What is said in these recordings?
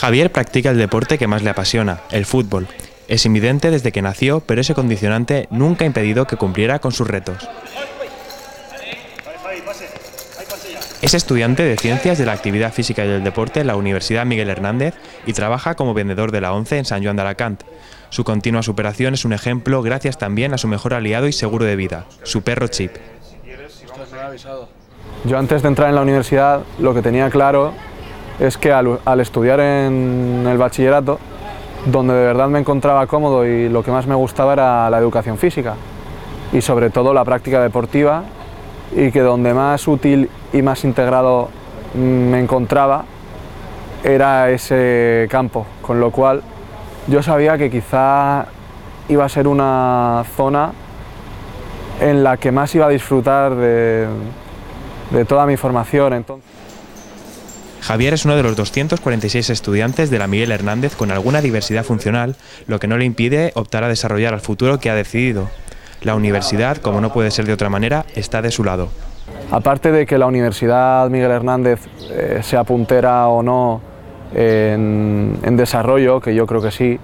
Javier practica el deporte que más le apasiona, el fútbol. Es invidente desde que nació, pero ese condicionante nunca ha impedido que cumpliera con sus retos. Es estudiante de Ciencias de la Actividad Física y del Deporte en la Universidad Miguel Hernández y trabaja como vendedor de la ONCE en San Juan de Alacant. Su continua superación es un ejemplo gracias también a su mejor aliado y seguro de vida, su perro Chip. Yo antes de entrar en la universidad lo que tenía claro es que al, estudiar en el bachillerato, donde de verdad me encontraba cómodo y lo que más me gustaba era la educación física y sobre todo la práctica deportiva y que donde más útil y más integrado me encontraba era ese campo, con lo cual yo sabía que quizá iba a ser una zona en la que más iba a disfrutar de, de toda mi formación. Entonces... Javier es uno de los 246 estudiantes de la Miguel Hernández con alguna diversidad funcional, lo que no le impide optar a desarrollar el futuro que ha decidido. La universidad, como no puede ser de otra manera, está de su lado. Aparte de que la Universidad Miguel Hernández eh, sea puntera o no en, desarrollo, que yo creo que sí,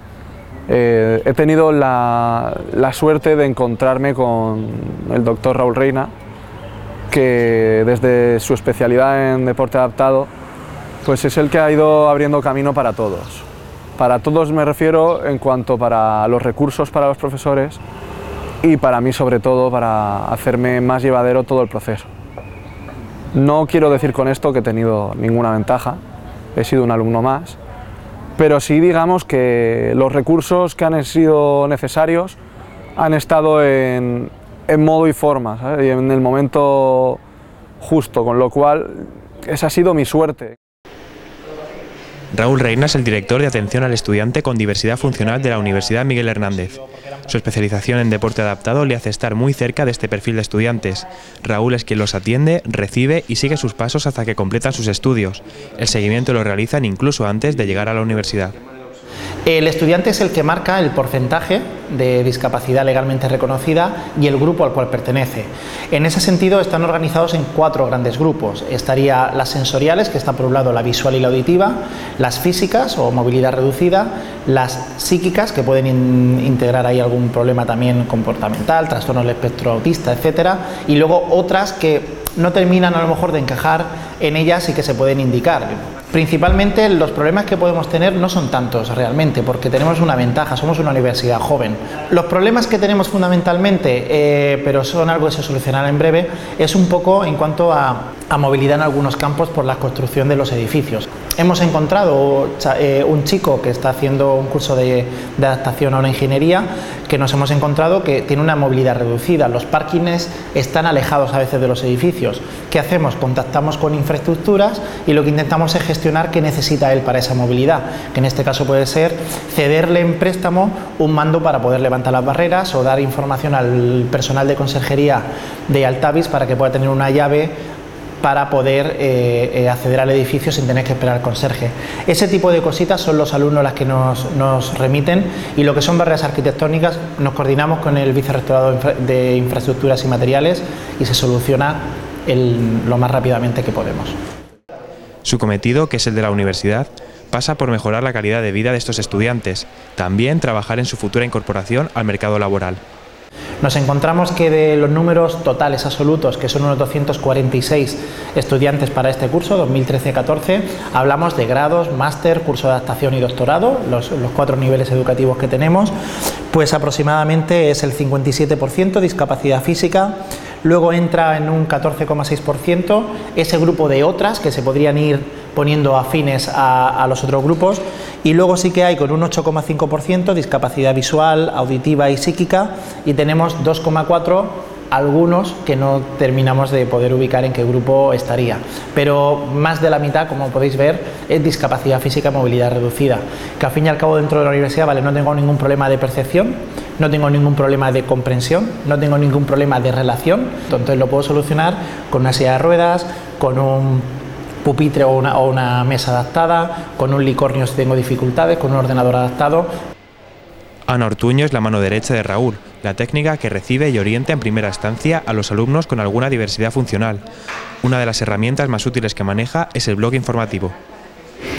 eh, he tenido la, suerte de encontrarme con el doctor Raúl Reina, que desde su especialidad en deporte adaptado pues es el que ha ido abriendo camino para todos. Para todos me refiero en cuanto para los recursos para los profesores y para mí sobre todo para hacerme más llevadero todo el proceso. No quiero decir con esto que he tenido ninguna ventaja, he sido un alumno más, pero sí digamos que los recursos que han sido necesarios han estado en, modo y forma, y en el momento justo, con lo cual esa ha sido mi suerte. Raúl Reina es el director de atención al estudiante con diversidad funcional de la Universidad Miguel Hernández. Su especialización en deporte adaptado le hace estar muy cerca de este perfil de estudiantes. Raúl es quien los atiende, recibe y sigue sus pasos hasta que completan sus estudios. El seguimiento lo realizan incluso antes de llegar a la universidad. El estudiante es el que marca el porcentaje de discapacidad legalmente reconocida y el grupo al cual pertenece. En ese sentido están organizados en cuatro grandes grupos. Estaría las sensoriales, que están por un lado la visual y la auditiva, las físicas o movilidad reducida, las psíquicas, que pueden integrar ahí algún problema también comportamental, trastorno del espectro autista, etcétera, y luego otras que no terminan a lo mejor de encajar en ellas y que se pueden indicar. Principalmente los problemas que podemos tener no son tantos realmente, porque tenemos una ventaja, somos una universidad joven. Los problemas que tenemos fundamentalmente, eh, pero son algo que se solucionará en breve, es un poco en cuanto a, movilidad en algunos campos por la construcción de los edificios. Hemos encontrado eh, un chico que está haciendo un curso de, de, adaptación a una ingeniería que nos hemos encontrado que tiene una movilidad reducida. Los parkings están alejados a veces de los edificios. ¿Qué hacemos? Contactamos con infraestructuras y lo que intentamos es gestionar qué necesita él para esa movilidad, que en este caso puede ser cederle en préstamo un mando para poder levantar las barreras o dar información al personal de conserjería de Altavis para que pueda tener una llave para poder eh, eh, acceder al edificio sin tener que esperar al conserje. Ese tipo de cositas son los alumnos las que nos, nos remiten y lo que son barreras arquitectónicas nos coordinamos con el vicerrectorado de infraestructuras y materiales y se soluciona lo más rápidamente que podemos. Su cometido, que es el de la universidad, pasa por mejorar la calidad de vida de estos estudiantes, también trabajar en su futura incorporación al mercado laboral. Nos encontramos que de los números totales absolutos, que son unos 246 estudiantes para este curso, 2013-14, hablamos de grados, máster, curso de adaptación y doctorado, los, los, cuatro niveles educativos que tenemos, pues aproximadamente es el 57% discapacidad física, luego entra en un 14,6% ese grupo de otras que se podrían ir poniendo afines a, los otros grupos y luego sí que hay con un 8,5% discapacidad visual, auditiva y psíquica y tenemos 2,4% algunos que no terminamos de poder ubicar en qué grupo estaría. Pero más de la mitad, como podéis ver, es discapacidad física, movilidad reducida. Que al fin y al cabo dentro de la universidad, vale, no tengo ningún problema de percepción, no tengo ningún problema de comprensión, no tengo ningún problema de relación, entonces lo puedo solucionar con una silla de ruedas, con un pupitre o una, o una mesa adaptada, con un licornio si tengo dificultades, con un ordenador adaptado. Ana Ortuño es la mano derecha de Raúl, la técnica que recibe y orienta en primera instancia a los alumnos con alguna diversidad funcional. Una de las herramientas más útiles que maneja es el blog informativo.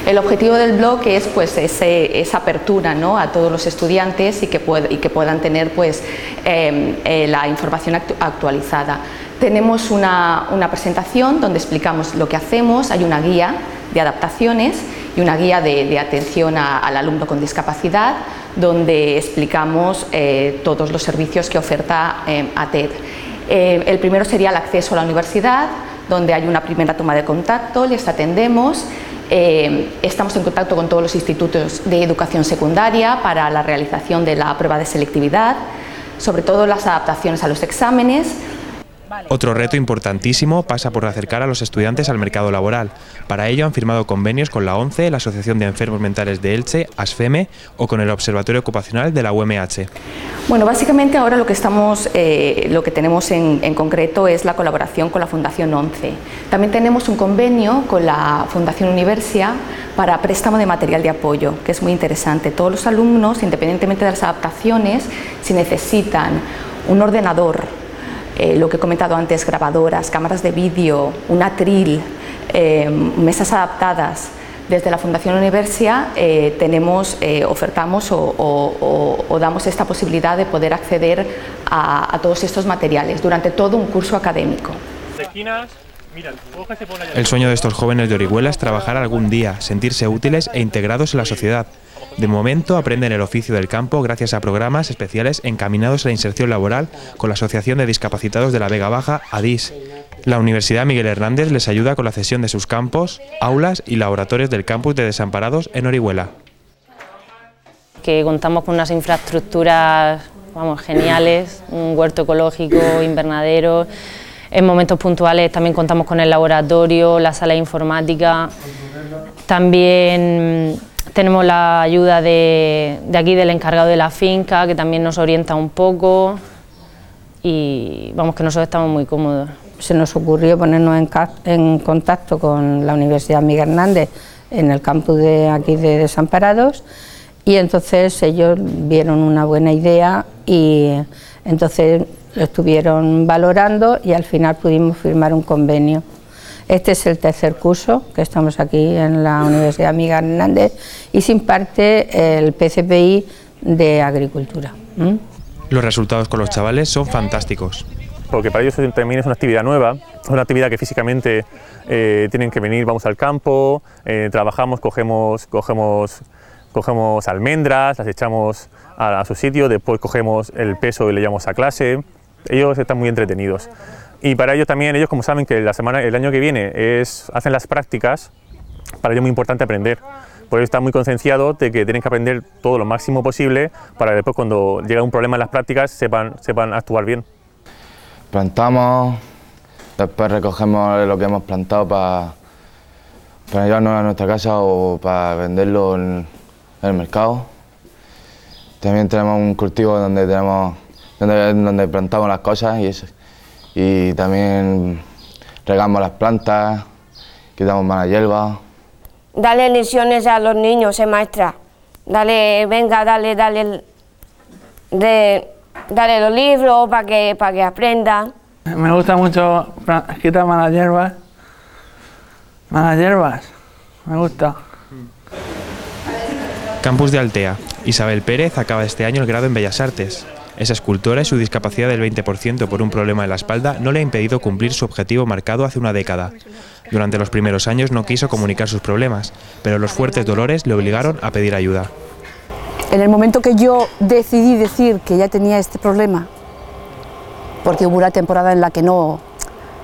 El objetivo del blog es pues esa apertura a todos los estudiantes y que, puedan tener pues, em, eh, la información actualizada. Tenemos una, presentación donde explicamos lo que hacemos, hay una guía de adaptaciones y una guía de, atención al alumno con discapacidad donde explicamos eh, todos los servicios que oferta eh, ATED. Eh, el primero sería el acceso a la universidad, donde hay una primera toma de contacto, les atendemos. Estamos en contacto con todos los institutos de educación secundaria para la realización de la prueba de selectividad, sobre todo las adaptaciones a los exámenes otro reto importantísimo pasa por acercar a los estudiantes al mercado laboral. Para ello han firmado convenios con la ONCE, la Asociación de Enfermos Mentales de Elche, ASFEME o con el Observatorio Ocupacional de la UMH. Bueno, básicamente ahora lo que, estamos, eh, lo que tenemos en, en, concreto es la colaboración con la Fundación ONCE. También tenemos un convenio con la Fundación Universia para préstamo de material de apoyo, que es muy interesante. Todos los alumnos, independientemente de las adaptaciones, si necesitan un ordenador, eh, lo que he comentado antes, grabadoras, cámaras de vídeo, un atril, eh, mesas adaptadas. Desde la Fundación Universia eh, tenemos, ofertamos o, damos esta posibilidad de poder acceder a, a todos estos materiales durante todo un curso académico. El sueño de estos jóvenes de Orihuela es trabajar algún día, sentirse útiles e integrados en la sociedad. De momento aprenden el oficio del campo gracias a programas especiales encaminados a la inserción laboral con la Asociación de Discapacitados de la Vega Baja, ADIS. La Universidad Miguel Hernández les ayuda con la cesión de sus campos, aulas y laboratorios del campus de desamparados en Orihuela. Que contamos con unas infraestructuras vamos, geniales, un huerto ecológico, invernadero. En momentos puntuales también contamos con el laboratorio, la sala de informática. También tenemos la ayuda de, aquí del encargado de la finca, que también nos orienta un poco y vamos que nosotros estamos muy cómodos. Se nos ocurrió ponernos en, contacto con la Universidad Miguel Hernández en el campus de aquí de Desamparados y entonces ellos vieron una buena idea y entonces lo estuvieron valorando y al final pudimos firmar un convenio. Este es el tercer curso que estamos aquí en la Universidad Miguel Hernández y se imparte el PCPI de Agricultura. Los resultados con los chavales son fantásticos. Porque para ellos también es una actividad nueva, es una actividad que físicamente eh, tienen que venir, vamos al campo, eh, trabajamos, cogemos, cogemos, cogemos almendras, las echamos a, a su sitio, después cogemos el peso y le llevamos a clase. Ellos están muy entretenidos. Y para ellos también, ellos como saben que la semana, el año que viene es, hacen las prácticas, para ellos es muy importante aprender. Por eso están muy concienciados de que tienen que aprender todo lo máximo posible para después cuando llega un problema en las prácticas sepan, sepan actuar bien. Plantamos, después recogemos lo que hemos plantado para, para llevarnos a nuestra casa o para venderlo en, el mercado. También tenemos un cultivo donde, tenemos, donde, donde plantamos las cosas y eso y también regamos las plantas, quitamos mala hierba. Dale lecciones a los niños, eh, maestra. Dale, venga, dale, dale, de, dale los libros para que, para que aprendan. Me gusta mucho quitar malas hierbas. Malas hierbas, me gusta. Campus de Altea. Isabel Pérez acaba este año el grado en Bellas Artes. Esa escultora y su discapacidad del 20% por un problema en la espalda no le ha impedido cumplir su objetivo marcado hace una década. Durante los primeros años no quiso comunicar sus problemas, pero los fuertes dolores le obligaron a pedir ayuda. En el momento que yo decidí decir que ya tenía este problema, porque hubo una temporada en la que no,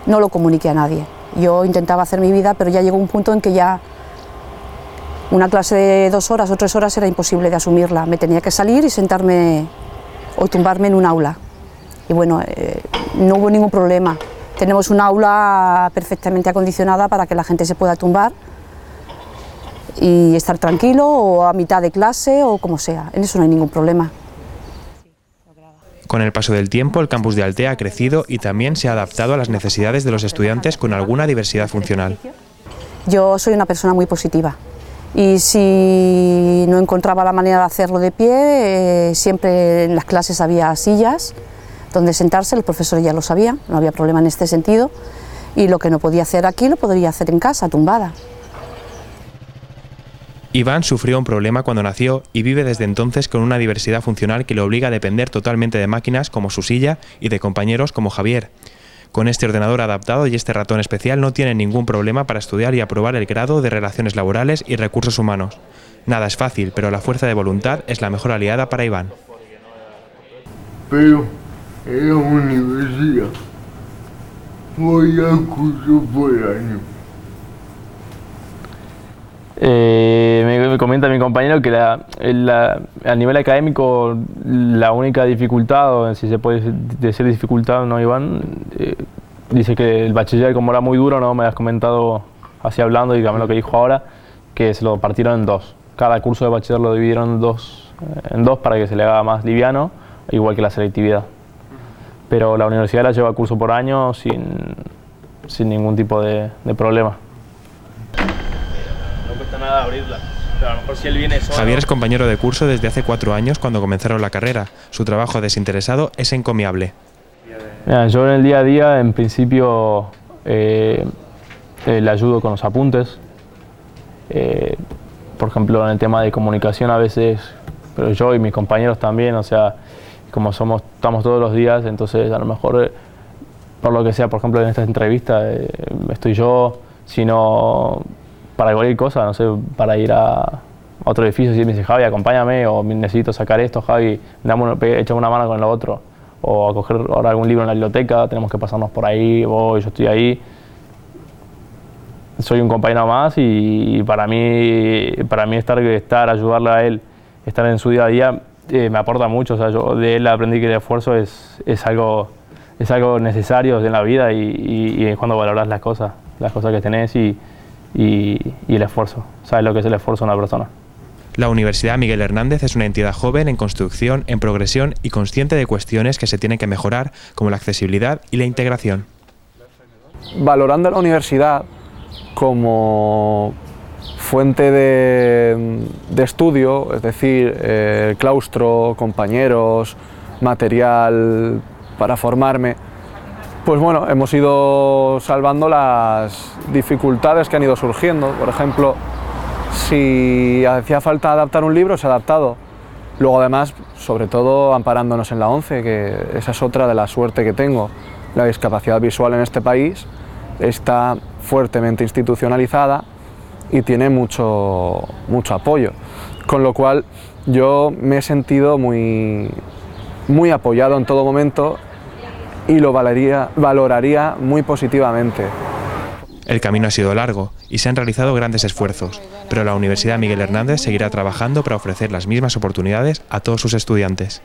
no lo comuniqué a nadie. Yo intentaba hacer mi vida, pero ya llegó un punto en que ya una clase de dos horas o tres horas era imposible de asumirla. Me tenía que salir y sentarme o tumbarme en un aula. Y bueno, eh, no hubo ningún problema. Tenemos un aula perfectamente acondicionada para que la gente se pueda tumbar y estar tranquilo o a mitad de clase o como sea. En eso no hay ningún problema. Con el paso del tiempo, el campus de Altea ha crecido y también se ha adaptado a las necesidades de los estudiantes con alguna diversidad funcional. Yo soy una persona muy positiva y si no encontraba la manera de hacerlo de pie, eh, siempre en las clases había sillas donde sentarse, el profesor ya lo sabía, no había problema en este sentido, y lo que no podía hacer aquí lo podría hacer en casa, tumbada. Iván sufrió un problema cuando nació y vive desde entonces con una diversidad funcional que le obliga a depender totalmente de máquinas como su silla y de compañeros como Javier. Con este ordenador adaptado y este ratón especial no tiene ningún problema para estudiar y aprobar el grado de Relaciones Laborales y Recursos Humanos. Nada es fácil, pero la fuerza de voluntad es la mejor aliada para Iván. Pero en universidad voy a curso por año. Eh, me, me comenta mi compañero que la, a nivel académico la única dificultad, o si se puede decir dificultad, ¿no, Iván? Eh, dice que el bachiller como era muy duro, ¿no? Me has comentado así hablando y también lo que dijo ahora, que se lo partieron en dos. Cada curso de bachiller lo dividieron en dos, eh, en dos para que se le haga más liviano, igual que la selectividad. Pero la universidad la lleva curso por año sin, sin ningún tipo de problema. No abrirla. Pero a lo mejor si él viene solo. Javier es compañero de curso desde hace cuatro años cuando comenzaron la carrera. Su trabajo desinteresado es encomiable. Mira, yo en el día a día, en principio, eh, eh, le ayudo con los apuntes. Eh, por ejemplo, en el tema de comunicación a veces, pero yo y mis compañeros también, o sea, como somos, estamos todos los días, entonces a lo mejor, eh, por lo que sea, por ejemplo, en esta entrevista, eh, estoy yo, sino para cualquier cosa, no sé, para ir a otro edificio, si me dice, Javi, acompáñame, o necesito sacar esto, Javi, dame una, mano con lo otro o a coger ahora algún libro en la biblioteca, tenemos que pasarnos por ahí, voy, yo estoy ahí. Soy un compañero más y, para mí, para mí estar, estar, ayudarle a él, estar en su día a día, eh, me aporta mucho. O sea, yo de él aprendí que el esfuerzo es, es, algo, es algo necesario en la vida y, y- cuando valoras las cosas, las cosas que tenés y, y- y el esfuerzo. Sabes lo que es el esfuerzo de una persona. La Universidad Miguel Hernández es una entidad joven en construcción, en progresión y consciente de cuestiones que se tienen que mejorar, como la accesibilidad y la integración. valorando la universidad como fuente de, de estudio, es decir, eh, claustro, compañeros, material para formarme, pues bueno, hemos ido salvando las dificultades que han ido surgiendo. Por ejemplo, si hacía falta adaptar un libro, se ha adaptado. Luego además, sobre todo amparándonos en la ONCE, que esa es otra de la suerte que tengo. La discapacidad visual en este país está fuertemente institucionalizada y tiene mucho, mucho apoyo. Con lo cual yo me he sentido muy, muy apoyado en todo momento y lo valoraría, valoraría muy positivamente. El camino ha sido largo y se han realizado grandes esfuerzos, pero la Universidad Miguel Hernández seguirá trabajando para ofrecer las mismas oportunidades a todos sus estudiantes.